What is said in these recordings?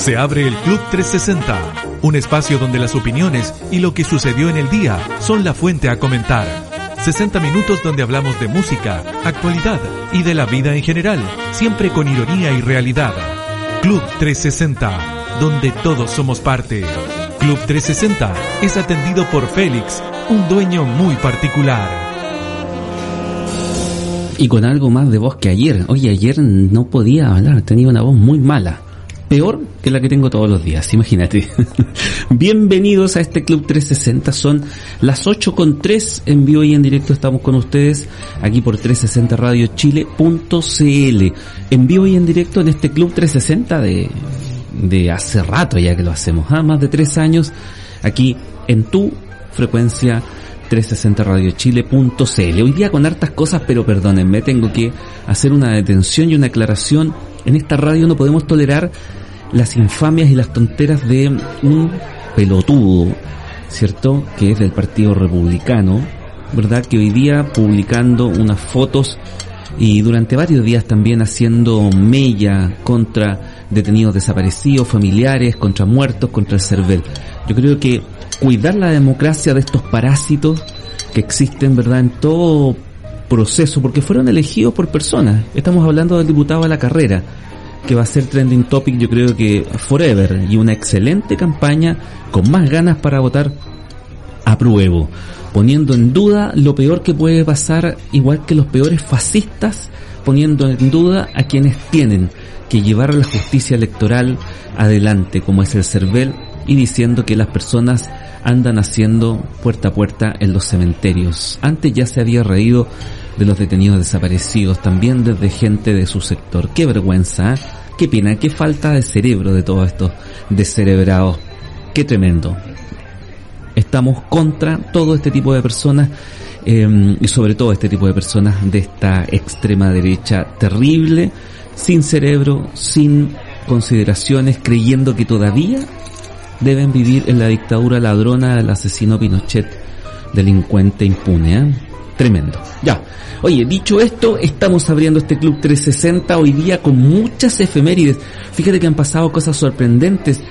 Se abre el Club 360, un espacio donde las opiniones y lo que sucedió en el día son la fuente a comentar. 60 minutos donde hablamos de música, actualidad y de la vida en general, siempre con ironía y realidad. Club 360, donde todos somos parte. Club 360 es atendido por Félix, un dueño muy particular. Y con algo más de voz que ayer. Oye, ayer no podía hablar, tenía una voz muy mala. Peor que la que tengo todos los días, imagínate. Bienvenidos a este Club 360, son las 8 con 3 en vivo y en directo estamos con ustedes aquí por 360 Radio Chile.cl. En vivo y en directo en este Club 360 de, de hace rato ya que lo hacemos, ¿ah? más de 3 años aquí en tu frecuencia 360 Radio Chile.cl. Hoy día con hartas cosas, pero perdónenme, tengo que hacer una detención y una aclaración. En esta radio no podemos tolerar las infamias y las tonteras de un pelotudo, ¿cierto? Que es del Partido Republicano, ¿verdad? Que hoy día publicando unas fotos y durante varios días también haciendo mella contra detenidos desaparecidos, familiares, contra muertos, contra el CERVEL. Yo creo que cuidar la democracia de estos parásitos que existen, ¿verdad?, en todo proceso, porque fueron elegidos por personas. Estamos hablando del diputado a la carrera, que va a ser trending topic yo creo que forever, y una excelente campaña con más ganas para votar apruebo, poniendo en duda lo peor que puede pasar, igual que los peores fascistas, poniendo en duda a quienes tienen que llevar la justicia electoral adelante, como es el CERVEL, y diciendo que las personas andan haciendo puerta a puerta en los cementerios. Antes ya se había reído de los detenidos desaparecidos, también desde gente de su sector. Qué vergüenza, ¿eh? qué pena, qué falta de cerebro de todos estos descerebrados. Qué tremendo. Estamos contra todo este tipo de personas eh, y sobre todo este tipo de personas de esta extrema derecha terrible, sin cerebro, sin consideraciones, creyendo que todavía deben vivir en la dictadura ladrona del asesino Pinochet, delincuente impune. ¿eh? Tremendo. Ya. Oye, dicho esto, estamos abriendo este Club 360 hoy día con muchas efemérides. Fíjate que han pasado cosas sorprendentes.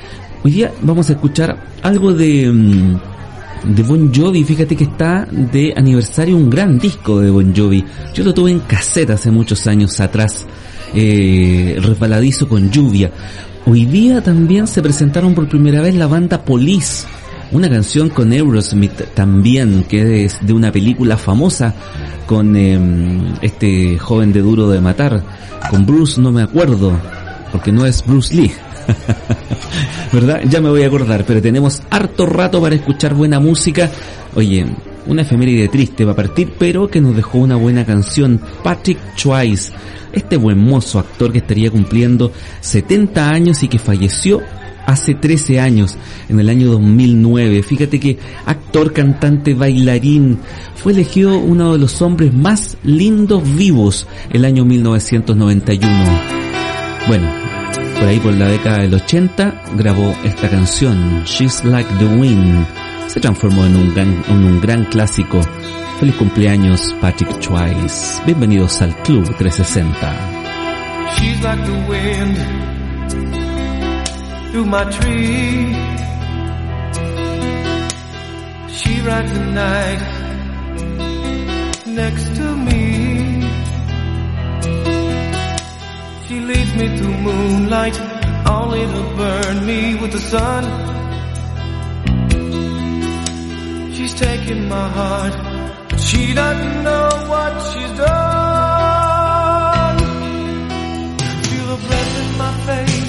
Hoy día vamos a escuchar algo de, mm, de Bon Jovi. Fíjate que está de aniversario un gran disco de Bon Jovi. Yo lo tuve en cassette hace muchos años atrás. Eh, resbaladizo con lluvia. Hoy día también se presentaron por primera vez la banda Police, una canción con Aerosmith también, que es de una película famosa con em, este joven de duro de matar, con Bruce no me acuerdo, porque no es Bruce Lee. ¿Verdad? Ya me voy a acordar, pero tenemos harto rato para escuchar buena música. Oye, una efeméride triste va a partir, pero que nos dejó una buena canción, Patrick Twice este buen mozo actor que estaría cumpliendo 70 años y que falleció hace 13 años, en el año 2009. Fíjate que actor, cantante, bailarín, fue elegido uno de los hombres más lindos vivos el año 1991. Bueno, por ahí por la década del 80 grabó esta canción, She's Like the Wind. Se transformó en un gran, en un gran clásico Feliz cumpleaños Patrick Twice. Bienvenidos al Club 360. She's like the wind through my tree. She rides the night next to me. She leads me through moonlight only to burn me with the sun. She's taking my heart but She doesn't know what she's done. Feel the breath in my face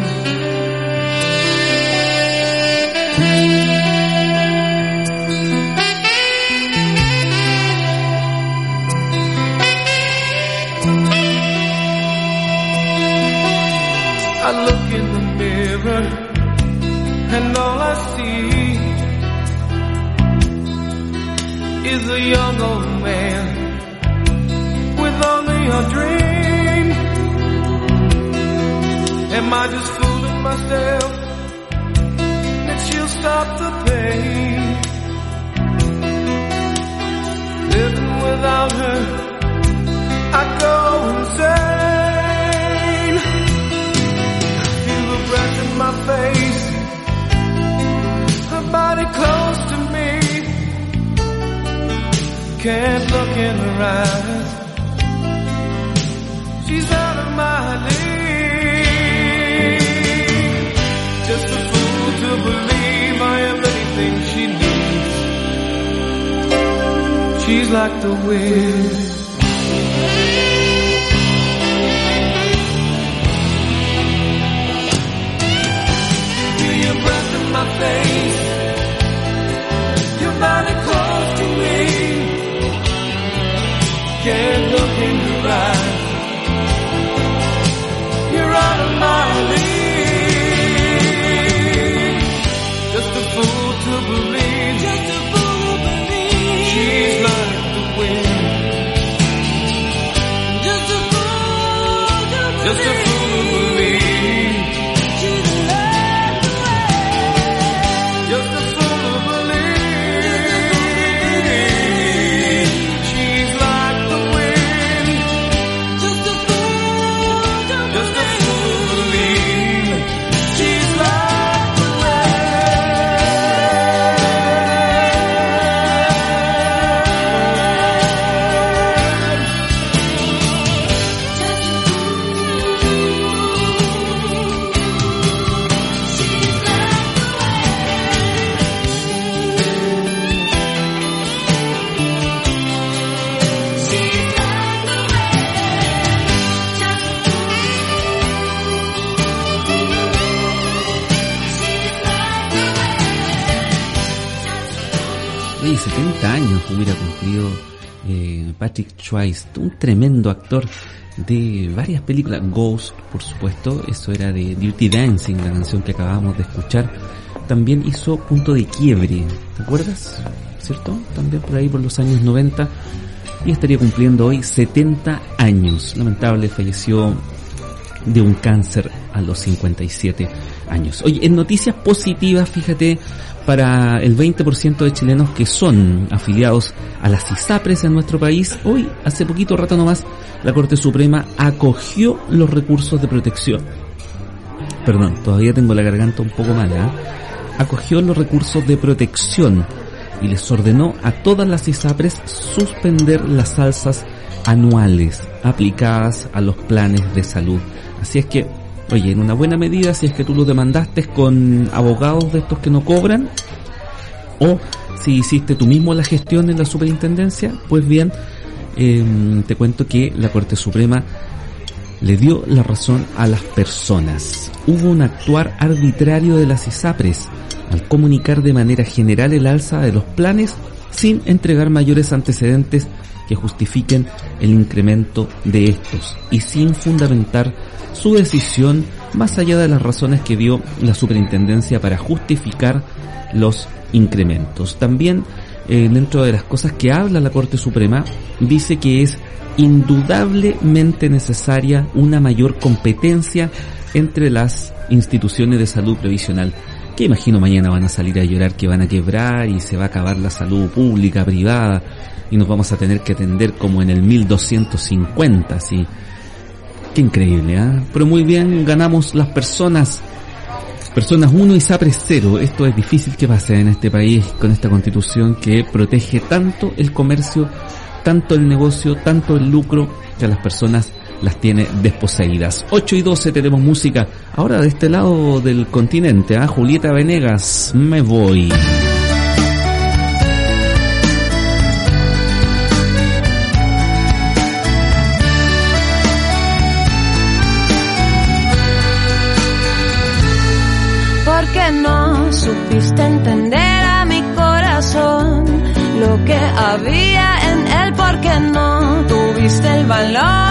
See is a young old man with only a dream. Am I just fooling myself that she'll stop the pain? Living without her, I go insane. Can't look in her eyes. She's out of my league. Just a fool to believe I am anything she needs. She's like the wind. Your breath in my face. Can't look in your eyes. You're out of my league. Just a fool to believe. Just a fool to believe. She's like the wind. Just a fool to believe. Just a Patrick Swayze, un tremendo actor de varias películas. Ghost, por supuesto, eso era de Dirty Dancing, la canción que acabamos de escuchar. También hizo Punto de Quiebre, ¿te acuerdas? ¿Cierto? También por ahí por los años 90. Y estaría cumpliendo hoy 70 años. Lamentable, falleció de un cáncer a los 57 años. Oye, en noticias positivas, fíjate, para el 20% de chilenos que son afiliados a las ISAPRES en nuestro país, hoy, hace poquito rato nomás, la Corte Suprema acogió los recursos de protección. Perdón, todavía tengo la garganta un poco mala. ¿eh? Acogió los recursos de protección y les ordenó a todas las ISAPRES suspender las alzas anuales aplicadas a los planes de salud. Así es que, oye, en una buena medida, si es que tú lo demandaste con abogados de estos que no cobran, o si hiciste tú mismo la gestión en la superintendencia, pues bien, eh, te cuento que la Corte Suprema le dio la razón a las personas. Hubo un actuar arbitrario de las ISAPRES al comunicar de manera general el alza de los planes sin entregar mayores antecedentes que justifiquen el incremento de estos y sin fundamentar su decisión más allá de las razones que dio la superintendencia para justificar los incrementos. También eh, dentro de las cosas que habla la Corte Suprema dice que es indudablemente necesaria una mayor competencia entre las instituciones de salud previsional que imagino mañana van a salir a llorar que van a quebrar y se va a acabar la salud pública, privada y nos vamos a tener que atender como en el 1250, así. Qué increíble, ¿ah? Pero muy bien, ganamos las personas. Personas 1 y SAPRE 0. Esto es difícil que pase en este país con esta constitución que protege tanto el comercio, tanto el negocio, tanto el lucro, que a las personas las tiene desposeídas. 8 y 12 tenemos música. Ahora de este lado del continente, a. Julieta Venegas, me voy. Porque no supiste entender a mi corazón lo que había en él, porque no tuviste el valor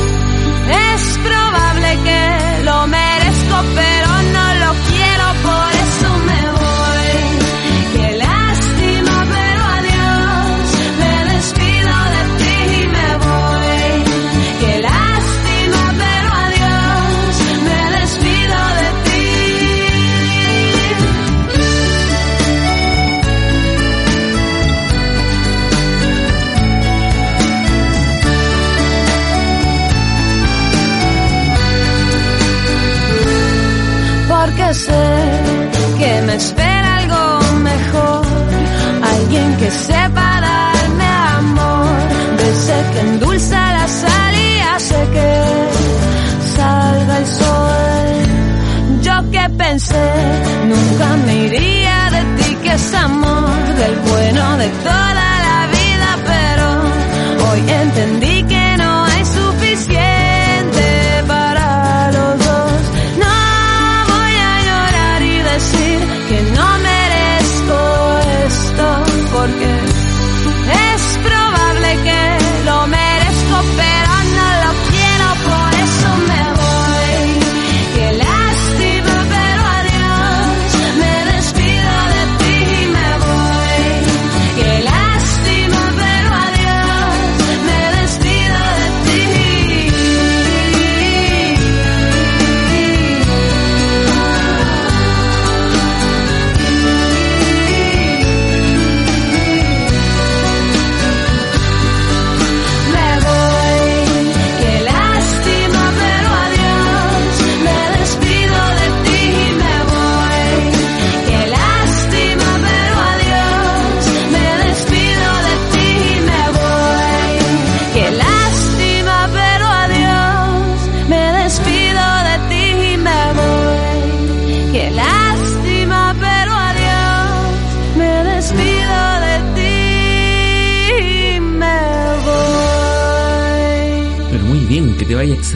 bueno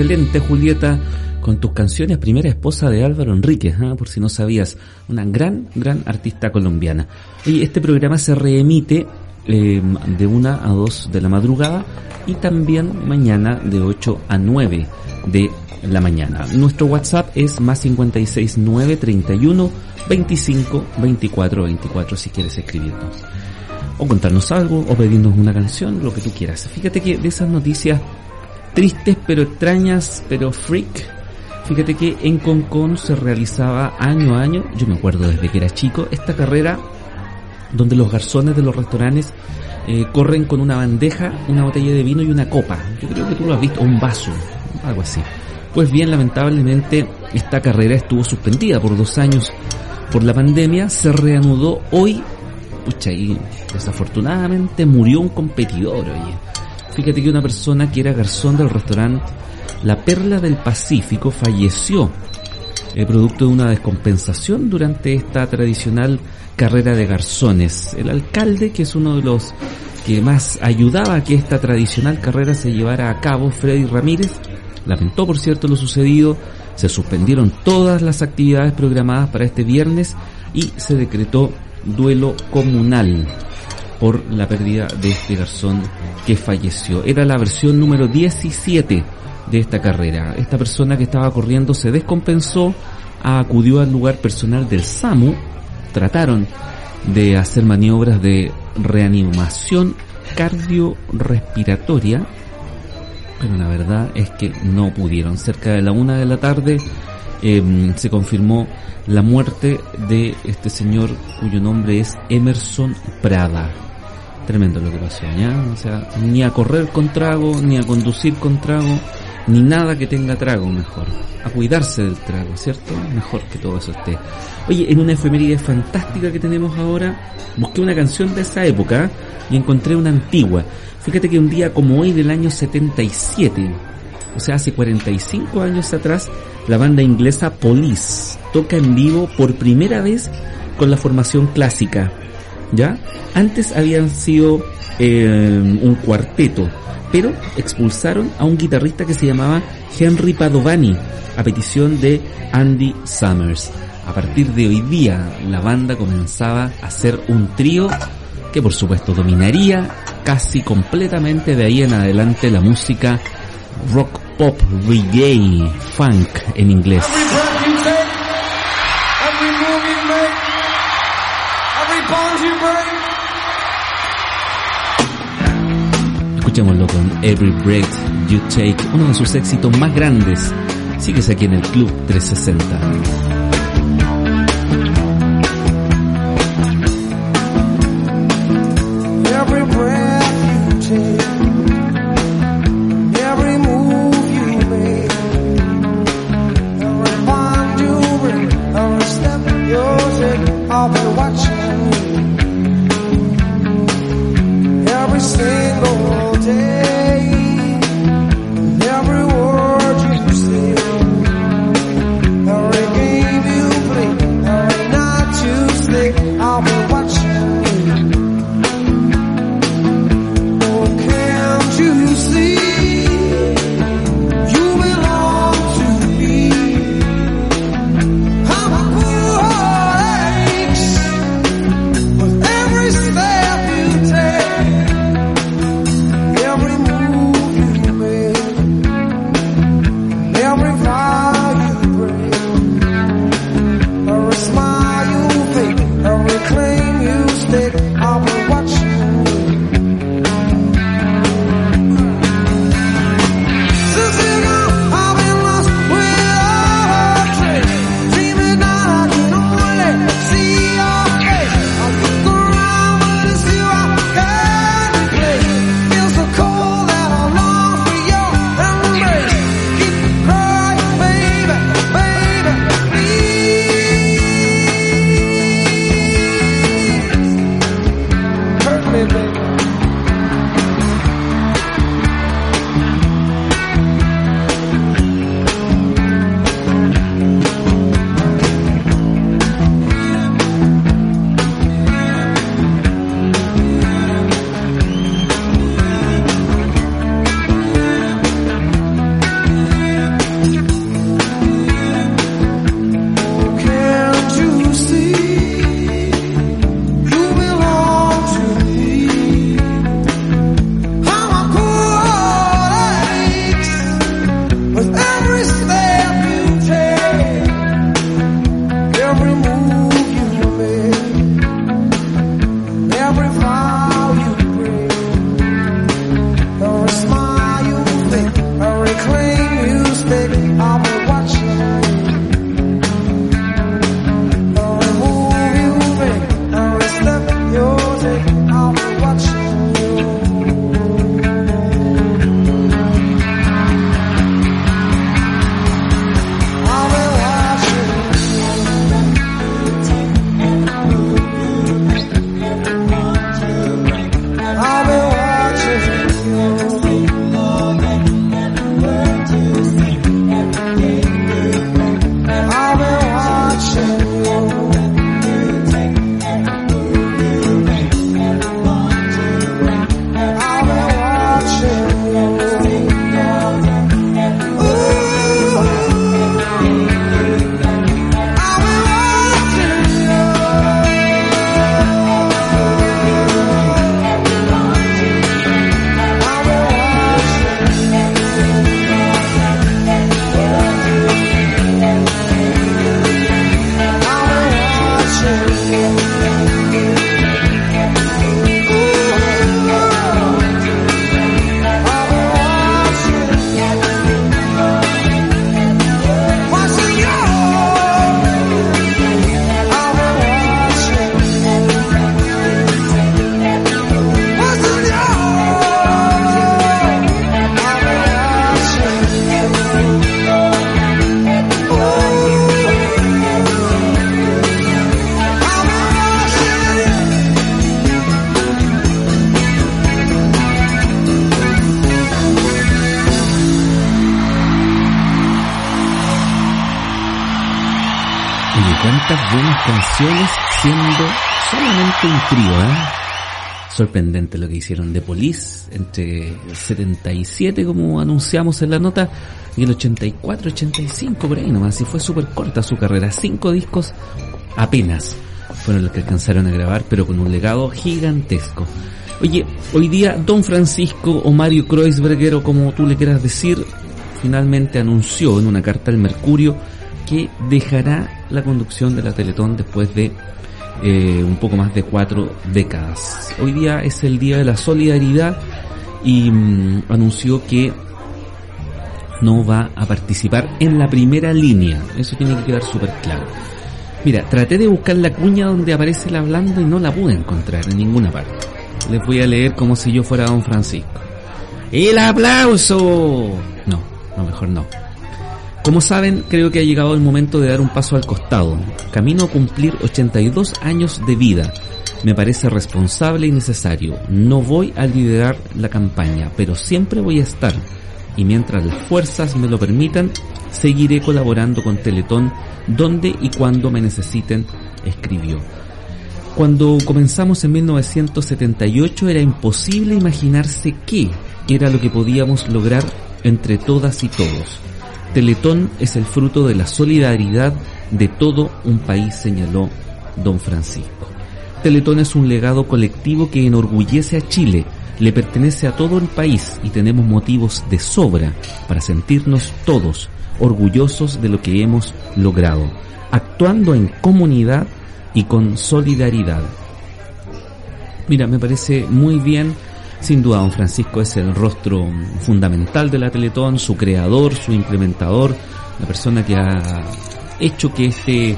excelente Julieta con tus canciones, primera esposa de Álvaro Enríquez, ¿ah? por si no sabías, una gran, gran artista colombiana. Oye, este programa se reemite eh, de 1 a 2 de la madrugada y también mañana de 8 a 9 de la mañana. Nuestro WhatsApp es más 56 9 31 25 24 24 si quieres escribirnos o contarnos algo o pedirnos una canción, lo que tú quieras. Fíjate que de esas noticias tristes pero extrañas pero freak, fíjate que en Concon se realizaba año a año, yo me acuerdo desde que era chico, esta carrera donde los garzones de los restaurantes eh, corren con una bandeja, una botella de vino y una copa. Yo creo que tú lo has visto, un vaso, algo así. Pues bien, lamentablemente esta carrera estuvo suspendida por dos años por la pandemia, se reanudó hoy pucha, y desafortunadamente murió un competidor, oye. Fíjate que una persona que era garzón del restaurante La Perla del Pacífico falleció, eh, producto de una descompensación durante esta tradicional carrera de garzones. El alcalde, que es uno de los que más ayudaba a que esta tradicional carrera se llevara a cabo, Freddy Ramírez, lamentó por cierto lo sucedido, se suspendieron todas las actividades programadas para este viernes y se decretó duelo comunal por la pérdida de este garzón que falleció. Era la versión número 17 de esta carrera. Esta persona que estaba corriendo se descompensó, acudió al lugar personal del SAMU, trataron de hacer maniobras de reanimación cardiorrespiratoria, pero la verdad es que no pudieron. Cerca de la una de la tarde Em, se confirmó la muerte de este señor cuyo nombre es Emerson Prada. Tremendo lo que pasó, ¿ya? O sea, ni a correr con trago, ni a conducir con trago, ni nada que tenga trago mejor. A cuidarse del trago, ¿cierto? Mejor que todo eso esté. Oye, en una efeméride fantástica que tenemos ahora, busqué una canción de esa época y encontré una antigua. Fíjate que un día como hoy del año 77, o sea, hace 45 años atrás, la banda inglesa Police toca en vivo por primera vez con la formación clásica. ¿Ya? Antes habían sido eh, un cuarteto, pero expulsaron a un guitarrista que se llamaba Henry Padovani a petición de Andy Summers. A partir de hoy día, la banda comenzaba a ser un trío que por supuesto dominaría casi completamente de ahí en adelante la música rock pop, reggae, funk en inglés. Escuchémoslo con Every Breath You Take, uno de sus éxitos más grandes. Síguese aquí en el Club 360. Sorprendente lo que hicieron de Police entre el 77 como anunciamos en la nota y el 84, 85 por ahí nomás. Y fue súper corta su carrera. Cinco discos apenas fueron los que alcanzaron a grabar, pero con un legado gigantesco. Oye, hoy día Don Francisco o Mario Kreuzberger o como tú le quieras decir, finalmente anunció en una carta al Mercurio que dejará la conducción de la Teletón después de eh, un poco más de cuatro décadas. Hoy día es el Día de la Solidaridad y mm, anunció que no va a participar en la primera línea. Eso tiene que quedar súper claro. Mira, traté de buscar la cuña donde aparece el hablando y no la pude encontrar en ninguna parte. Les voy a leer como si yo fuera don Francisco. ¡El aplauso! No, no, mejor no. Como saben, creo que ha llegado el momento de dar un paso al costado. Camino a cumplir 82 años de vida. Me parece responsable y necesario. No voy a liderar la campaña, pero siempre voy a estar. Y mientras las fuerzas me lo permitan, seguiré colaborando con Teletón donde y cuando me necesiten, escribió. Cuando comenzamos en 1978 era imposible imaginarse qué era lo que podíamos lograr entre todas y todos. Teletón es el fruto de la solidaridad de todo un país, señaló don Francisco. Teletón es un legado colectivo que enorgullece a Chile, le pertenece a todo el país y tenemos motivos de sobra para sentirnos todos orgullosos de lo que hemos logrado, actuando en comunidad y con solidaridad. Mira, me parece muy bien. Sin duda, don Francisco es el rostro fundamental de la Teletón, su creador, su implementador, la persona que ha hecho que este,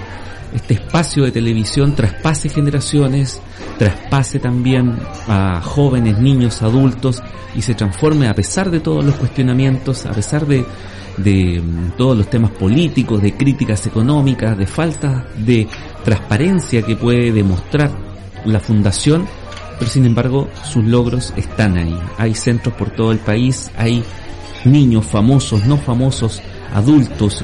este espacio de televisión traspase generaciones, traspase también a jóvenes, niños, adultos y se transforme a pesar de todos los cuestionamientos, a pesar de, de todos los temas políticos, de críticas económicas, de falta de transparencia que puede demostrar la fundación, pero sin embargo sus logros están ahí. Hay centros por todo el país, hay niños famosos, no famosos, adultos,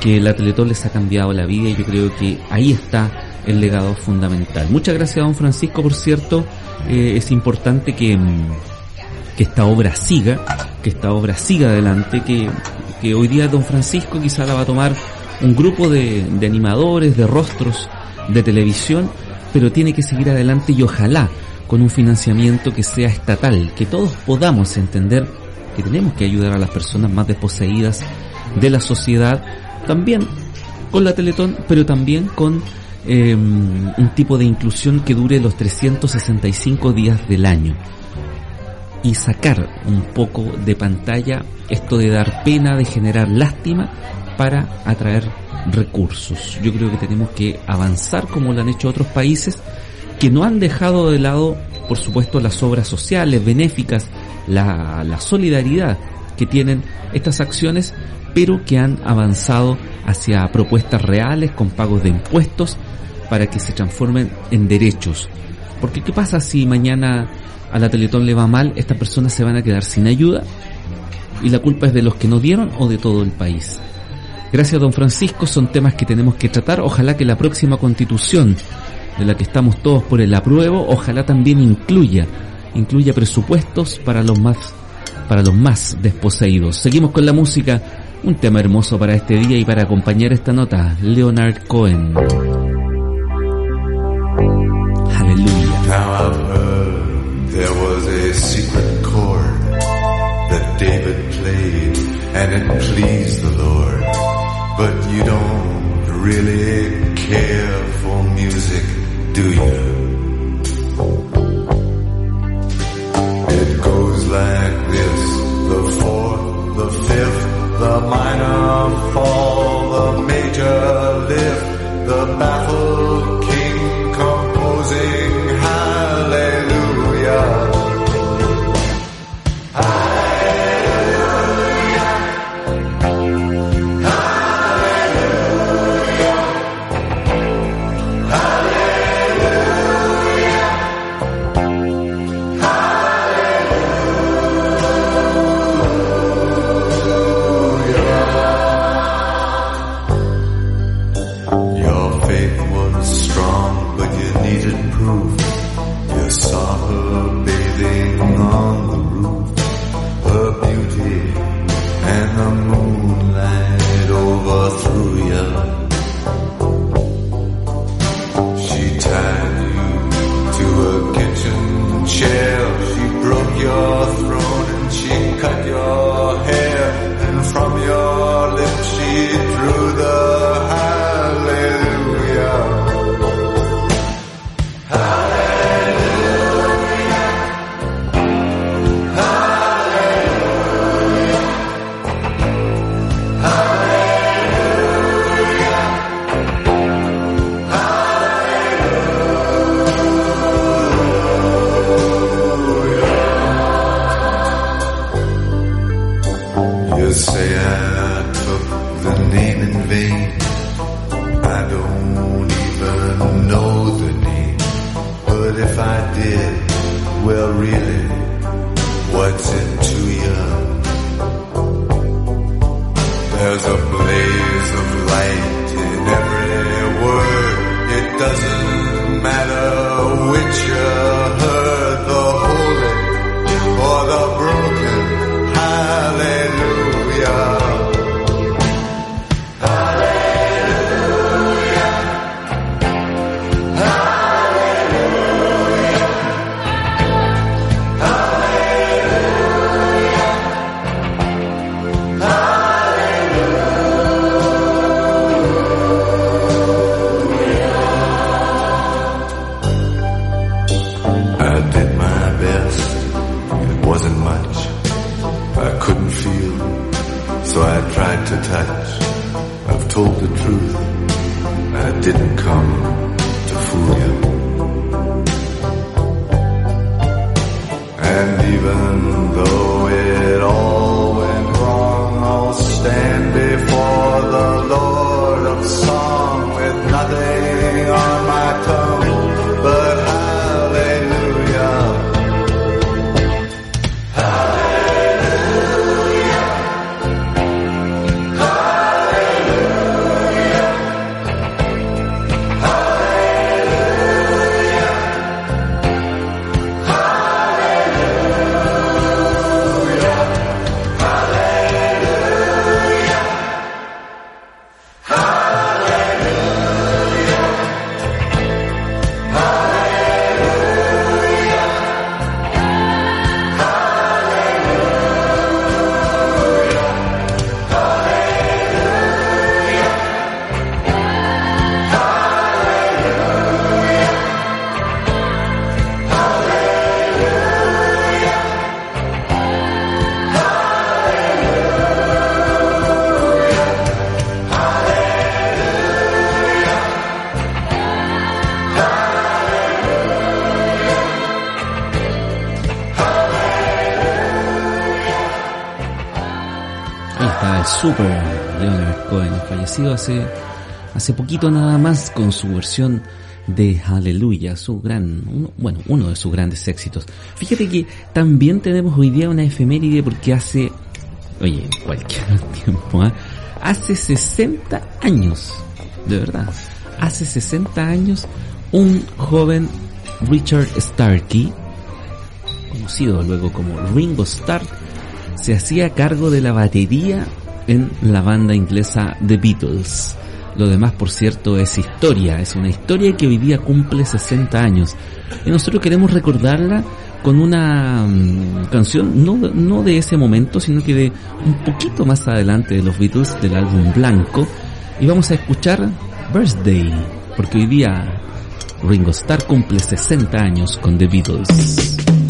que la Teletón les ha cambiado la vida y yo creo que ahí está el legado fundamental. Muchas gracias don Francisco, por cierto, eh, es importante que, que esta obra siga, que esta obra siga adelante, que, que hoy día don Francisco quizá la va a tomar un grupo de animadores, de rostros de televisión, pero tiene que seguir adelante y ojalá con un financiamiento que sea estatal, que todos podamos entender que tenemos que ayudar a las personas más desposeídas de la sociedad, también con la Teletón, pero también con eh, un tipo de inclusión que dure los 365 días del año y sacar un poco de pantalla esto de dar pena, de generar lástima para atraer recursos. Yo creo que tenemos que avanzar como lo han hecho otros países que no han dejado de lado, por supuesto, las obras sociales, benéficas, la, solidaridad que tienen estas acciones, pero que han avanzado hacia propuestas reales con pagos de impuestos para que se transformen en derechos. Porque ¿qué pasa si mañana a la Teletón le va mal? Estas personas se van a quedar sin ayuda y la culpa es de los que no dieron o de todo el país. Gracias don Francisco, son temas que tenemos que tratar. Ojalá que la próxima constitución de la que estamos todos por el apruebo, ojalá también incluya, incluya presupuestos para los más, para los más desposeídos. Seguimos con la música, un tema hermoso para este día y para acompañar esta nota, Leonard Cohen. Don't really care do you? It goes like this, the fourth, the fifth, the minor fall, the major lift, the baffled hace, hace poquito nada más con su versión de Hallelujah, su gran, uno- bueno, uno de sus grandes éxitos. Fíjate que también tenemos hoy día una efeméride porque hace, oye, cualquier tiempo, ¿ah? hace 60 años, de verdad, hace 60 años, un joven Richard Starkey, conocido luego como Ringo Starr, se hacía cargo de la batería en la banda inglesa The Beatles. Lo demás, por cierto, es historia, es una historia que hoy día cumple 60 años. Y nosotros queremos recordarla con una mm, canción, no, no de ese momento, sino que de un poquito más adelante de los Beatles, del álbum Blanco. Y vamos a escuchar Birthday, porque hoy día Ringo Starr cumple 60 años con The Beatles.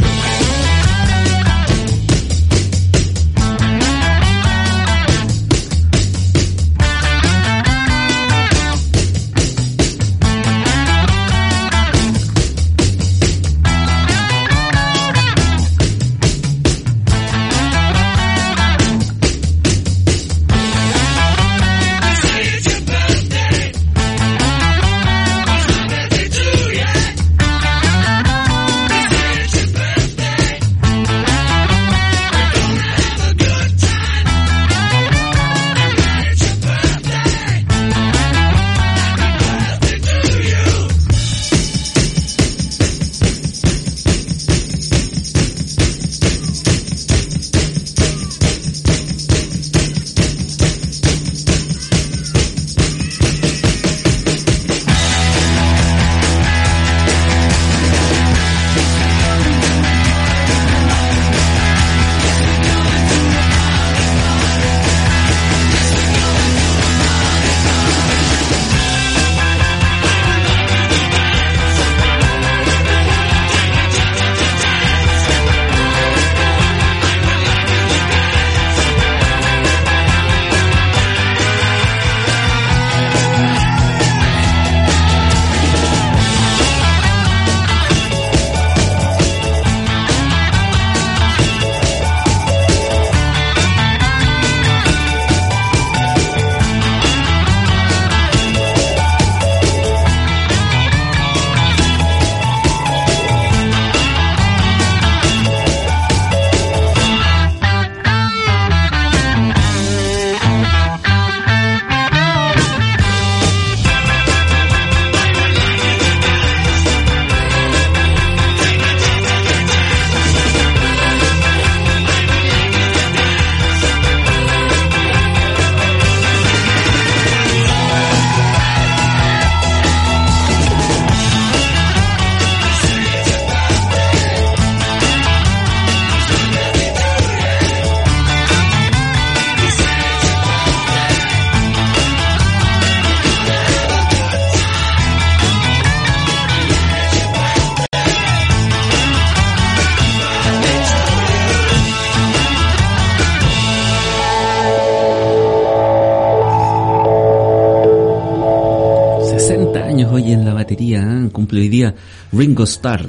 Hoy día Ringo Starr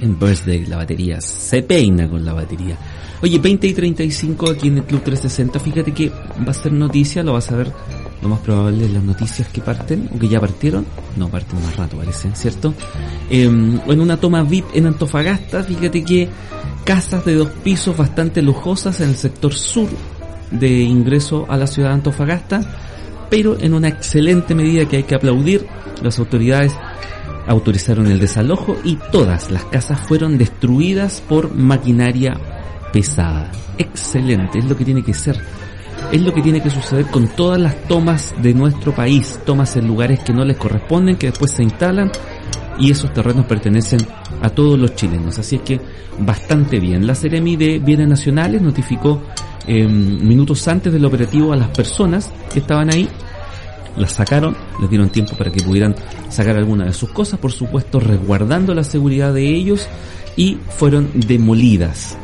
en Birthday, la batería, se peina con la batería. Oye, 20 y 35 aquí en el Club 360, fíjate que va a ser noticia, lo vas a ver lo más probable las noticias que parten, o que ya partieron, no parten más rato parece, ¿cierto? Eh, en una toma VIP en Antofagasta, fíjate que casas de dos pisos bastante lujosas en el sector sur de ingreso a la ciudad de Antofagasta, pero en una excelente medida que hay que aplaudir, las autoridades autorizaron el desalojo y todas las casas fueron destruidas por maquinaria pesada. Excelente, es lo que tiene que ser. Es lo que tiene que suceder con todas las tomas de nuestro país, tomas en lugares que no les corresponden, que después se instalan y esos terrenos pertenecen a todos los chilenos. Así es que bastante bien. La Seremi de Bienes Nacionales notificó eh, minutos antes del operativo a las personas que estaban ahí. Las sacaron, les dieron tiempo para que pudieran sacar alguna de sus cosas, por supuesto resguardando la seguridad de ellos y fueron demolidas.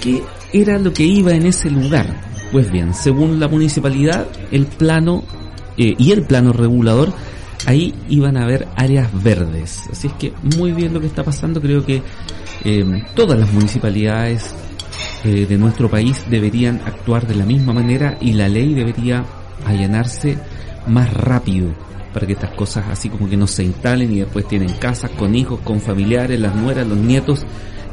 ¿Qué era lo que iba en ese lugar? Pues bien, según la municipalidad, el plano eh, y el plano regulador ahí iban a haber áreas verdes. Así es que muy bien lo que está pasando. Creo que eh, todas las municipalidades eh, de nuestro país deberían actuar de la misma manera y la ley debería allanarse más rápido para que estas cosas así como que no se instalen y después tienen casas con hijos, con familiares, las nueras, los nietos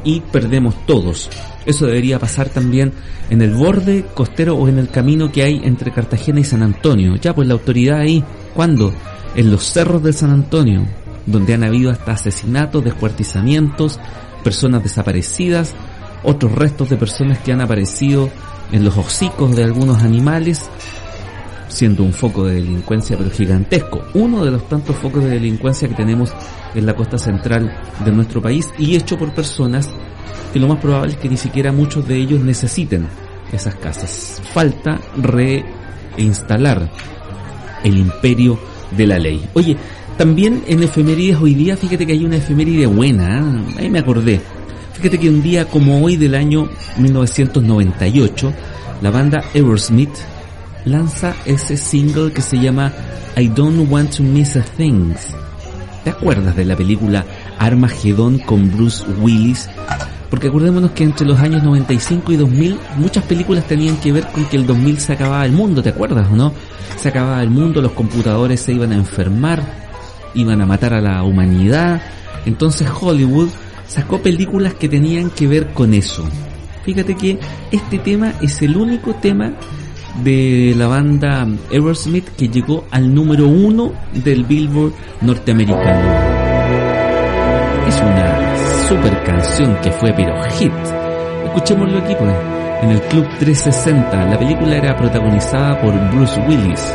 y perdemos todos. Eso debería pasar también en el borde costero o en el camino que hay entre Cartagena y San Antonio. Ya pues la autoridad ahí, ¿cuándo? En los cerros de San Antonio, donde han habido hasta asesinatos, descuartizamientos, personas desaparecidas, otros restos de personas que han aparecido en los hocicos de algunos animales, siendo un foco de delincuencia pero gigantesco, uno de los tantos focos de delincuencia que tenemos en la costa central de nuestro país y hecho por personas que lo más probable es que ni siquiera muchos de ellos necesiten esas casas. Falta reinstalar el imperio de la ley. Oye, también en efemérides hoy día, fíjate que hay una efeméride buena, ¿eh? ahí me acordé. Fíjate que un día como hoy del año 1998, la banda Aerosmith lanza ese single que se llama I Don't Want to Miss a Thing. ¿Te acuerdas de la película Armageddon con Bruce Willis? Porque acordémonos que entre los años 95 y 2000 muchas películas tenían que ver con que el 2000 se acababa el mundo, ¿te acuerdas o no? Se acababa el mundo, los computadores se iban a enfermar, iban a matar a la humanidad. Entonces Hollywood sacó películas que tenían que ver con eso. Fíjate que este tema es el único tema de la banda Aerosmith que llegó al número uno del Billboard norteamericano. Es una super canción que fue pero hit. Escuchémoslo aquí pues, en el Club 360. La película era protagonizada por Bruce Willis,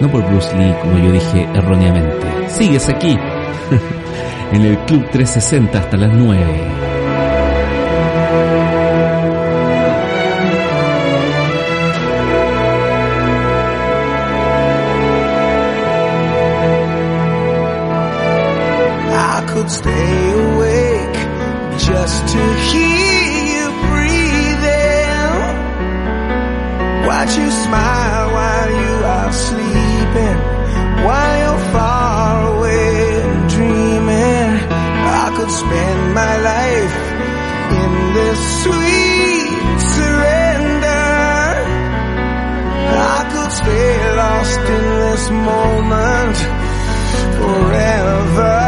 no por Bruce Lee como yo dije erróneamente. Sigues aquí en el Club 360 hasta las 9. You smile while you are sleeping, while you're far away and dreaming. I could spend my life in this sweet surrender. I could stay lost in this moment forever.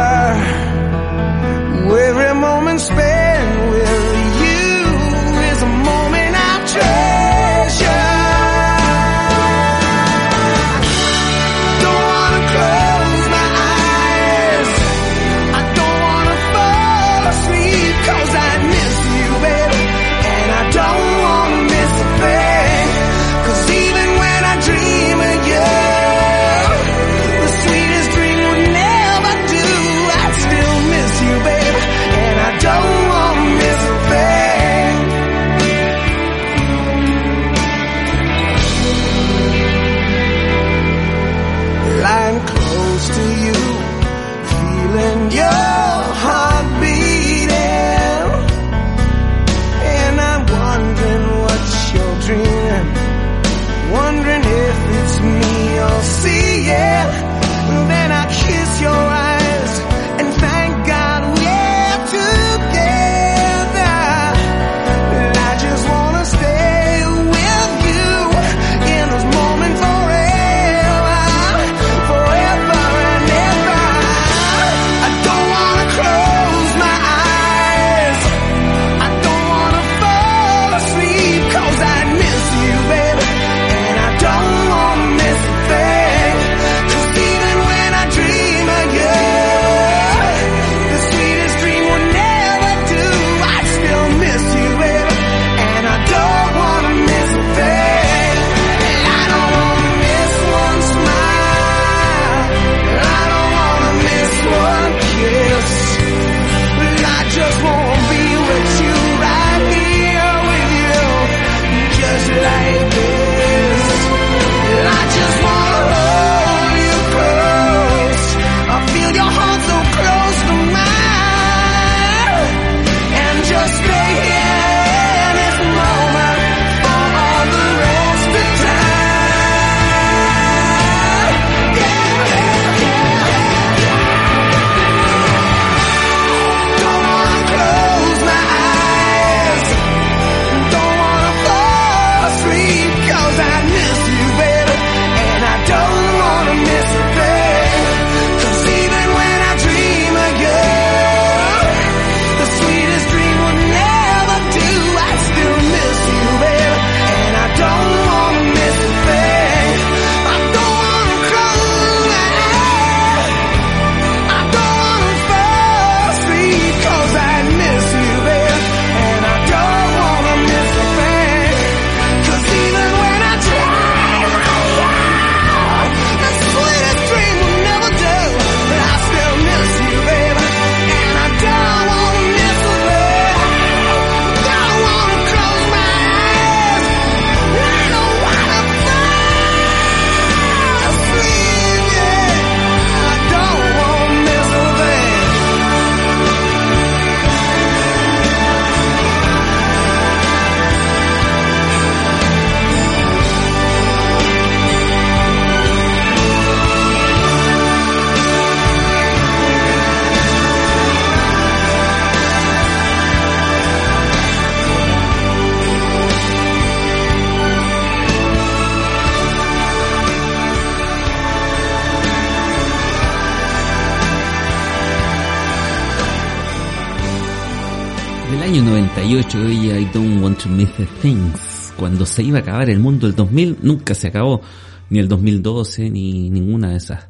The things. Cuando se iba a acabar el mundo el 2000, nunca se acabó. Ni el 2012, ni ninguna de esas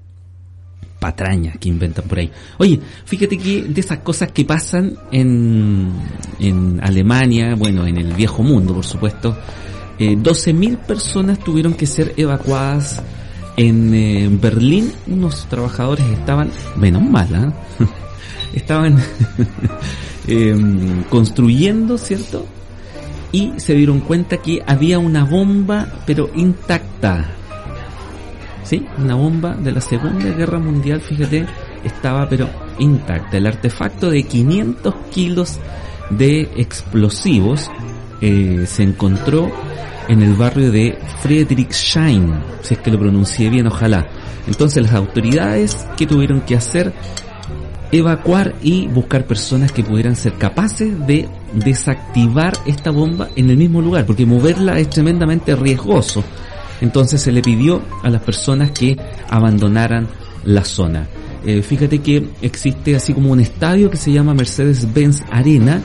patrañas que inventan por ahí. Oye, fíjate que de esas cosas que pasan en, en Alemania, bueno, en el viejo mundo, por supuesto, eh, 12.000 personas tuvieron que ser evacuadas en eh, Berlín. Unos trabajadores estaban, menos mal, ¿ah? estaban em, construyendo, ¿cierto? Y se dieron cuenta que había una bomba, pero intacta. ¿Sí? Una bomba de la Segunda Guerra Mundial, fíjate, estaba pero intacta. El artefacto de 500 kilos de explosivos eh, se encontró en el barrio de Friedrichshain, si es que lo pronuncié bien, ojalá. Entonces las autoridades, ¿qué tuvieron que hacer? Evacuar y buscar personas que pudieran ser capaces de desactivar esta bomba en el mismo lugar, porque moverla es tremendamente riesgoso. Entonces se le pidió a las personas que abandonaran la zona. Eh, fíjate que existe así como un estadio que se llama Mercedes-Benz Arena,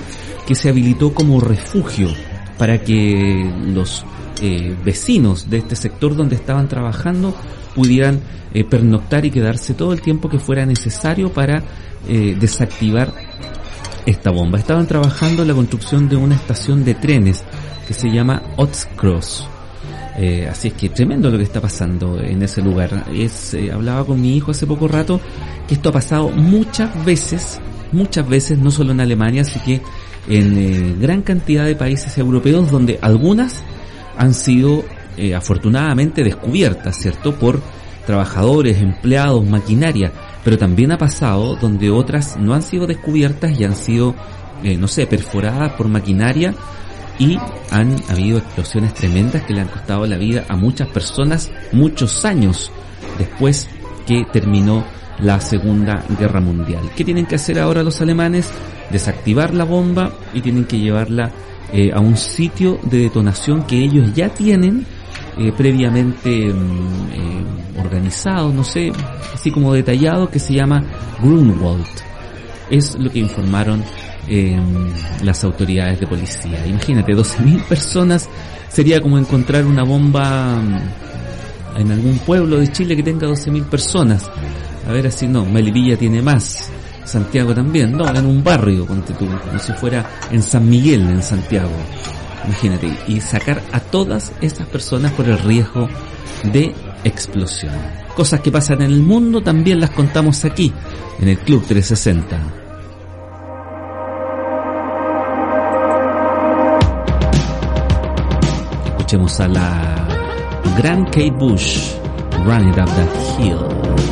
que se habilitó como refugio para que los eh, vecinos de este sector donde estaban trabajando pudieran eh, pernoctar y quedarse todo el tiempo que fuera necesario para eh, desactivar esta bomba. Estaban trabajando en la construcción de una estación de trenes que se llama Otscross. Eh, así es que tremendo lo que está pasando en ese lugar. Es, hablaba con mi hijo hace poco rato que esto ha pasado muchas veces, muchas veces, no solo en Alemania, así que en gran cantidad de países europeos donde algunas han sido eh, afortunadamente descubiertas, ¿cierto? Por trabajadores, empleados, maquinaria, pero también ha pasado donde otras no han sido descubiertas y han sido, eh, no sé, perforadas por maquinaria y han habido explosiones tremendas que le han costado la vida a muchas personas muchos años después que terminó la Segunda Guerra Mundial. ¿Qué tienen que hacer ahora los alemanes? Desactivar la bomba y tienen que llevarla eh, a un sitio de detonación que ellos ya tienen eh, previamente mm, eh, organizado, no sé, así como detallado, que se llama Grunwald. Es lo que informaron eh, las autoridades de policía. Imagínate, 12.000 personas sería como encontrar una bomba mm, en algún pueblo de Chile que tenga 12.000 personas. A ver, así no, Melipilla tiene más. Santiago también, no, en un barrio, ponte tú, como si fuera en San Miguel, en Santiago. Imagínate, y sacar a todas esas personas por el riesgo de explosión. Cosas que pasan en el mundo también las contamos aquí, en el Club 360. Escuchemos a la gran Kate Bush, Run It Up That Hill.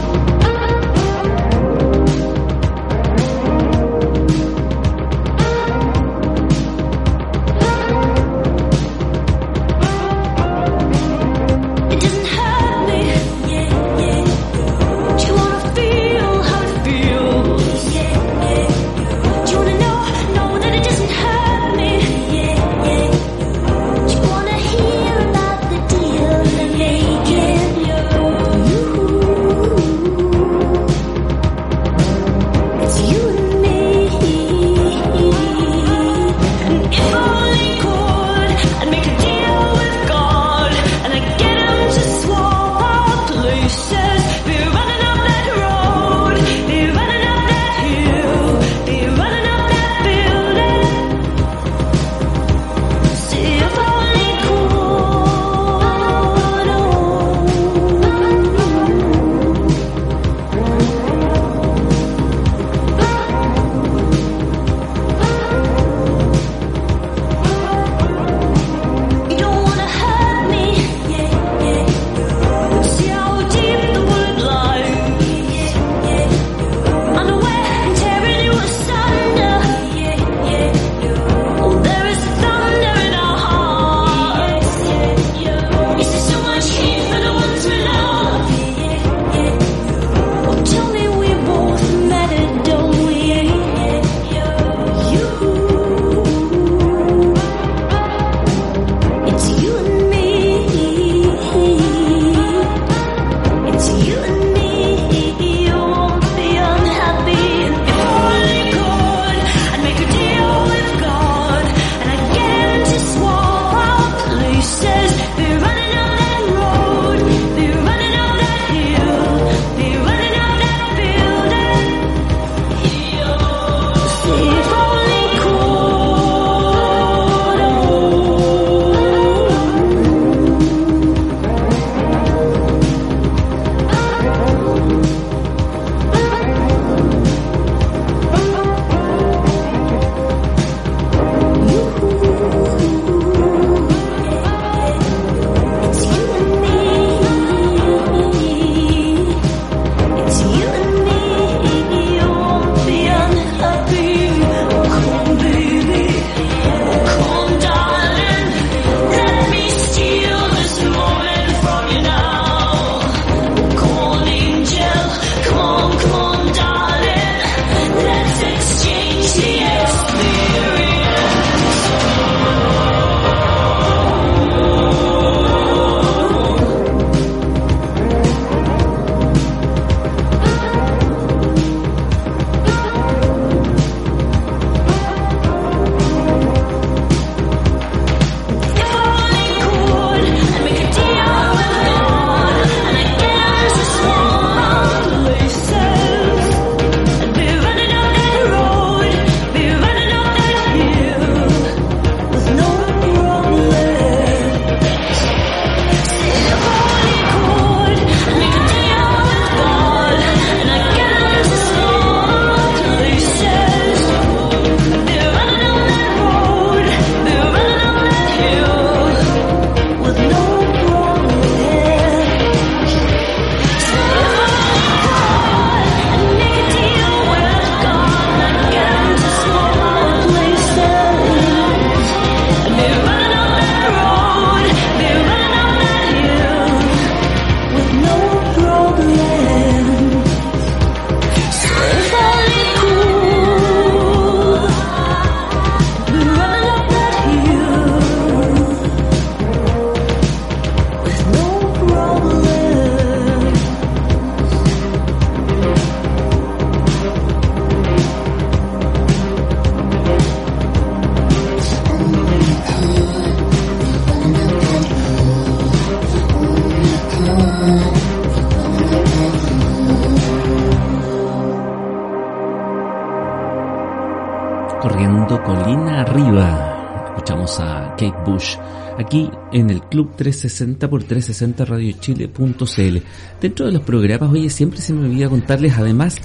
360 por 360 radiochile.cl. Dentro de los programas, oye, siempre se me olvida contarles además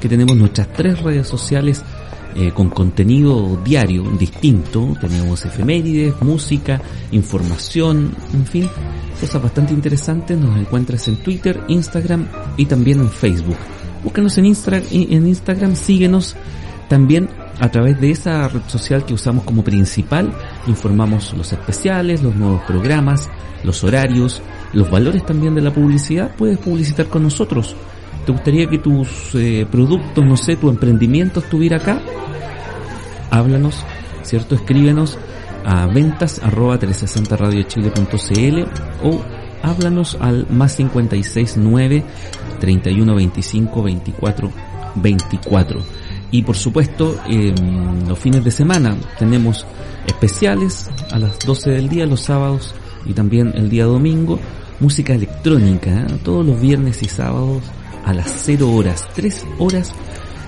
que tenemos nuestras tres redes sociales eh, con contenido diario distinto. Tenemos efemérides, música, información, en fin, cosas bastante interesantes. Nos encuentras en Twitter, Instagram y también en Facebook. Búscanos en, en Instagram, síguenos también a través de esa red social que usamos como principal, informamos los especiales, los nuevos programas, los horarios, los valores también de la publicidad. Puedes publicitar con nosotros. ¿Te gustaría que tus eh, productos, no sé, tu emprendimiento estuviera acá? Háblanos, ¿cierto? Escríbenos a ventas arroba 360radiochile.cl o háblanos al más 569 31 25 24 24. Y por supuesto, los fines de semana tenemos especiales a las 12 del día, los sábados y también el día domingo. Música electrónica, ¿eh? todos los viernes y sábados a las 0 horas, 3 horas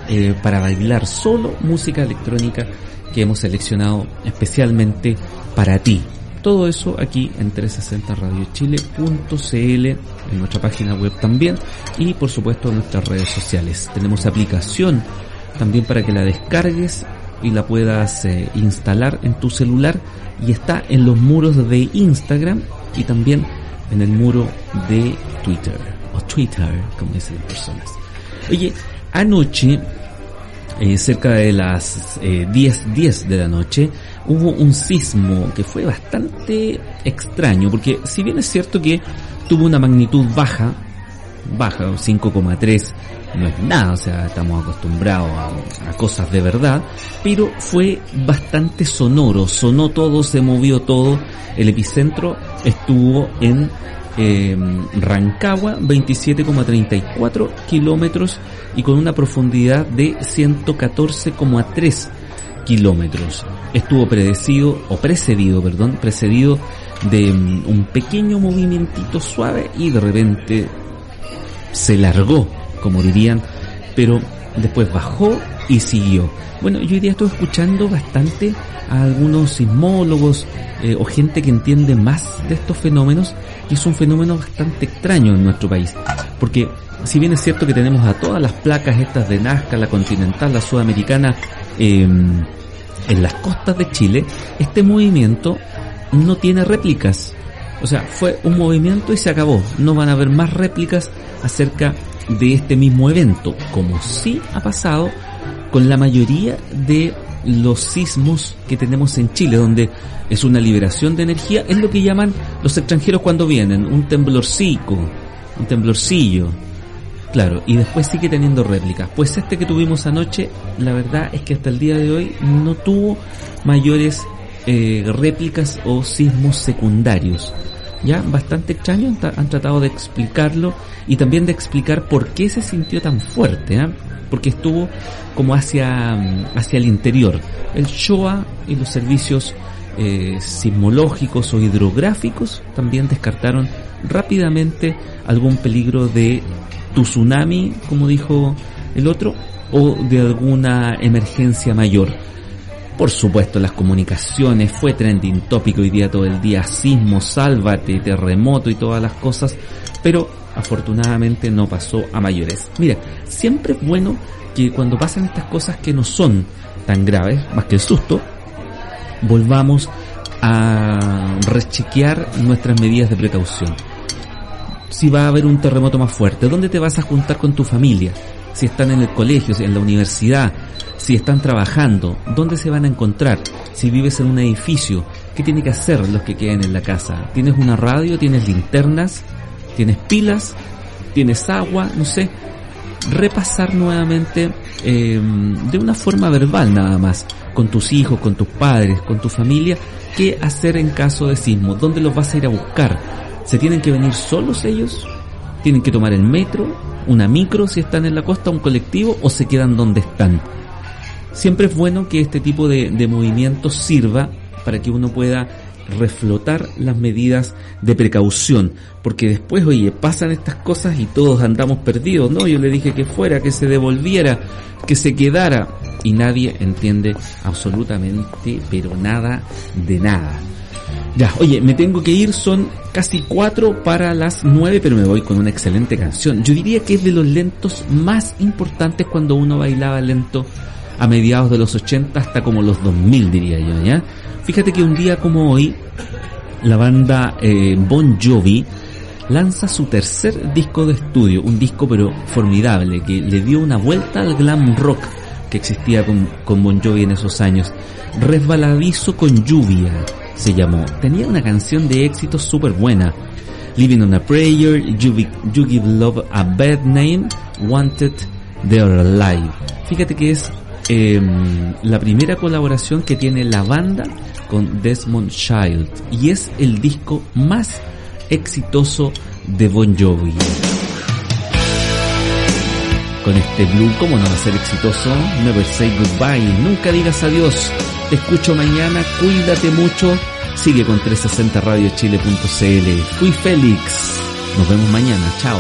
eh, para bailar solo música electrónica que hemos seleccionado especialmente para ti. Todo eso aquí en 360radiochile.cl, en nuestra página web también y por supuesto en nuestras redes sociales. Tenemos aplicación también para que la descargues y la puedas eh, instalar en tu celular y está en los muros de Instagram y también en el muro de Twitter o Twitter como dicen las personas. Oye, anoche eh, cerca de las 10 eh, 10 de la noche hubo un sismo que fue bastante extraño porque si bien es cierto que tuvo una magnitud baja baja 5,3 no es nada, o sea, estamos acostumbrados a, cosas de verdad, pero fue bastante sonoro, sonó todo, se movió todo, el epicentro estuvo en eh, Rancagua, 27,34 kilómetros y con una profundidad de 114,3 kilómetros. Estuvo predecido, o precedido, perdón, precedido de mm, un pequeño movimientito suave y de repente se largó como dirían, pero después bajó y siguió. Bueno, yo hoy día estoy escuchando bastante a algunos sismólogos eh, o gente que entiende más de estos fenómenos y es un fenómeno bastante extraño en nuestro país. Porque si bien es cierto que tenemos a todas las placas estas de Nazca, la continental, la sudamericana, em, en las costas de Chile, este movimiento no tiene réplicas. O sea, fue un movimiento y se acabó. No van a haber más réplicas acerca de este mismo evento, como sí ha pasado con la mayoría de los sismos que tenemos en Chile, donde es una liberación de energía, es lo que llaman los extranjeros cuando vienen, un temblorcico, un temblorcillo. Claro, y después sigue teniendo réplicas. Pues este que tuvimos anoche, la verdad es que hasta el día de hoy no tuvo mayores eh, réplicas o sismos secundarios ya bastante extraño, han, tratado de explicarlo y también de explicar por qué se sintió tan fuerte, ¿eh? porque estuvo como hacia, hacia el interior. El SHOA y los servicios eh, sismológicos o hidrográficos también descartaron rápidamente algún peligro de tsunami, como dijo el otro, o de alguna emergencia mayor. Por supuesto, las comunicaciones fue trending tópico hoy día todo el día, sismo, sálvate, terremoto y todas las cosas, pero afortunadamente no pasó a mayores. Mira, siempre es bueno que cuando pasan estas cosas que no son tan graves, más que el susto, volvamos a rechequear nuestras medidas de precaución. Si va a haber un terremoto más fuerte, ¿dónde te vas a juntar con tu familia? Si están en el colegio, si en la universidad, si están trabajando, dónde se van a encontrar, si vives en un edificio, qué tiene que hacer los que queden en la casa. ¿Tienes una radio? ¿Tienes linternas? ¿Tienes pilas? ¿Tienes agua? No sé. Repasar nuevamente em, de una forma verbal nada más, con tus hijos, con tus padres, con tu familia, qué hacer en caso de sismo, dónde los vas a ir a buscar. ¿Se tienen que venir solos ellos? ¿Tienen que tomar el metro? ¿Una micro si están en la costa? ¿Un colectivo? ¿O se quedan donde están? siempre es bueno que este tipo de, movimientos sirva para que uno pueda reflotar las medidas de precaución, porque después, oye, pasan estas cosas y todos andamos perdidos, ¿no? Yo le dije que fuera, que se devolviera, que se quedara, y nadie entiende absolutamente, pero nada de nada. Ya, oye, me tengo que ir, son casi cuatro para las nueve, pero me voy con una excelente canción. Yo diría que es de los lentos más importantes cuando uno bailaba lento a mediados de los 80 hasta como los 2000, diría yo, ¿ya? Fíjate que un día como hoy, la banda eh, Bon Jovi lanza su tercer disco de estudio, un disco pero formidable, que le dio una vuelta al glam rock que existía con, con Bon Jovi en esos años. Resbaladizo con lluvia se llamó. Tenía una canción de éxito súper buena. Living on a Prayer, you, Give Love a Bad Name, Wanted, They're Alive. Fíjate que es em, la primera colaboración que tiene la banda con Desmond Child y es el disco más exitoso de Bon Jovi. Con este blue, ¿cómo no va a ser exitoso? Never say goodbye, nunca digas adiós. Te escucho mañana, cuídate mucho. Sigue con 360radiochile.cl. Fui Félix. Nos vemos mañana, chao.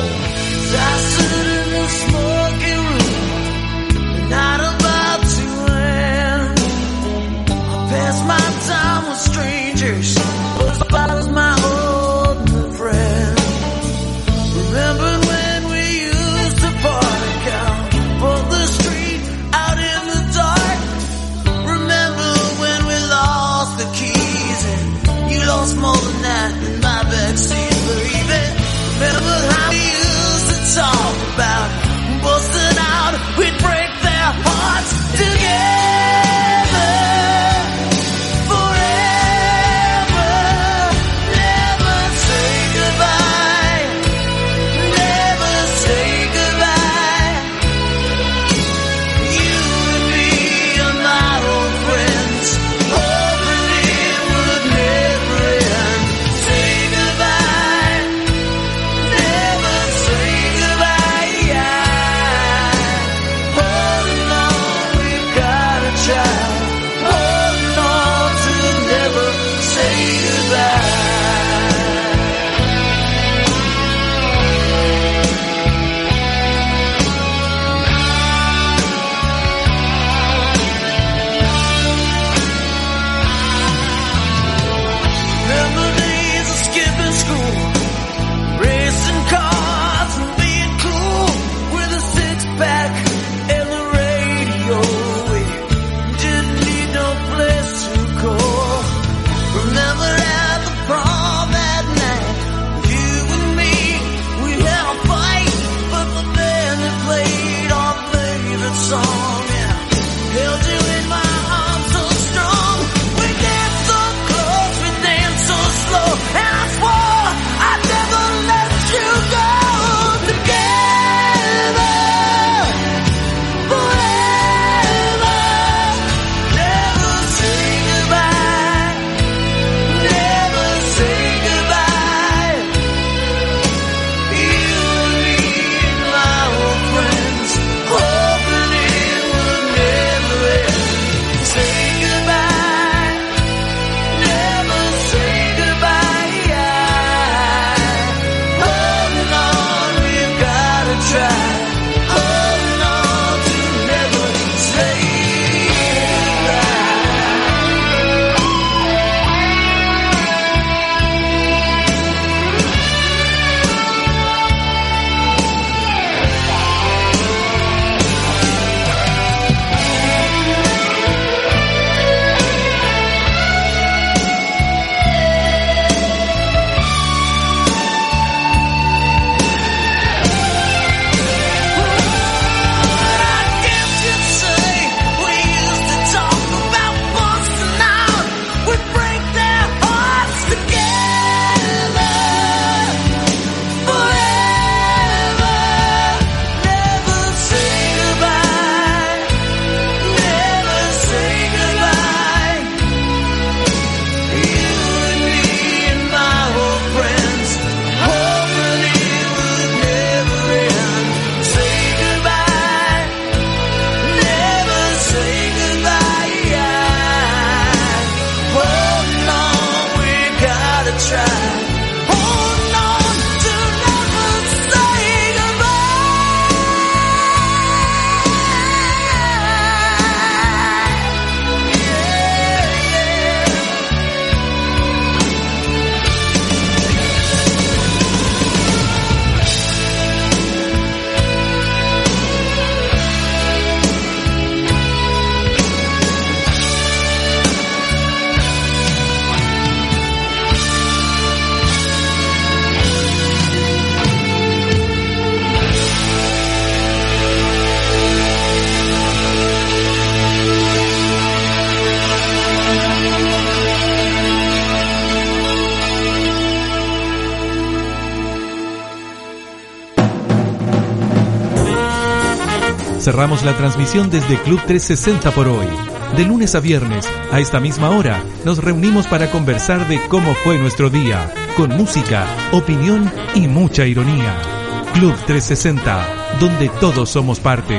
Cerramos la transmisión desde Club 360 por hoy. De lunes a viernes, a esta misma hora, nos reunimos para conversar de cómo fue nuestro día, con música, opinión y mucha ironía. Club 360, donde todos somos parte.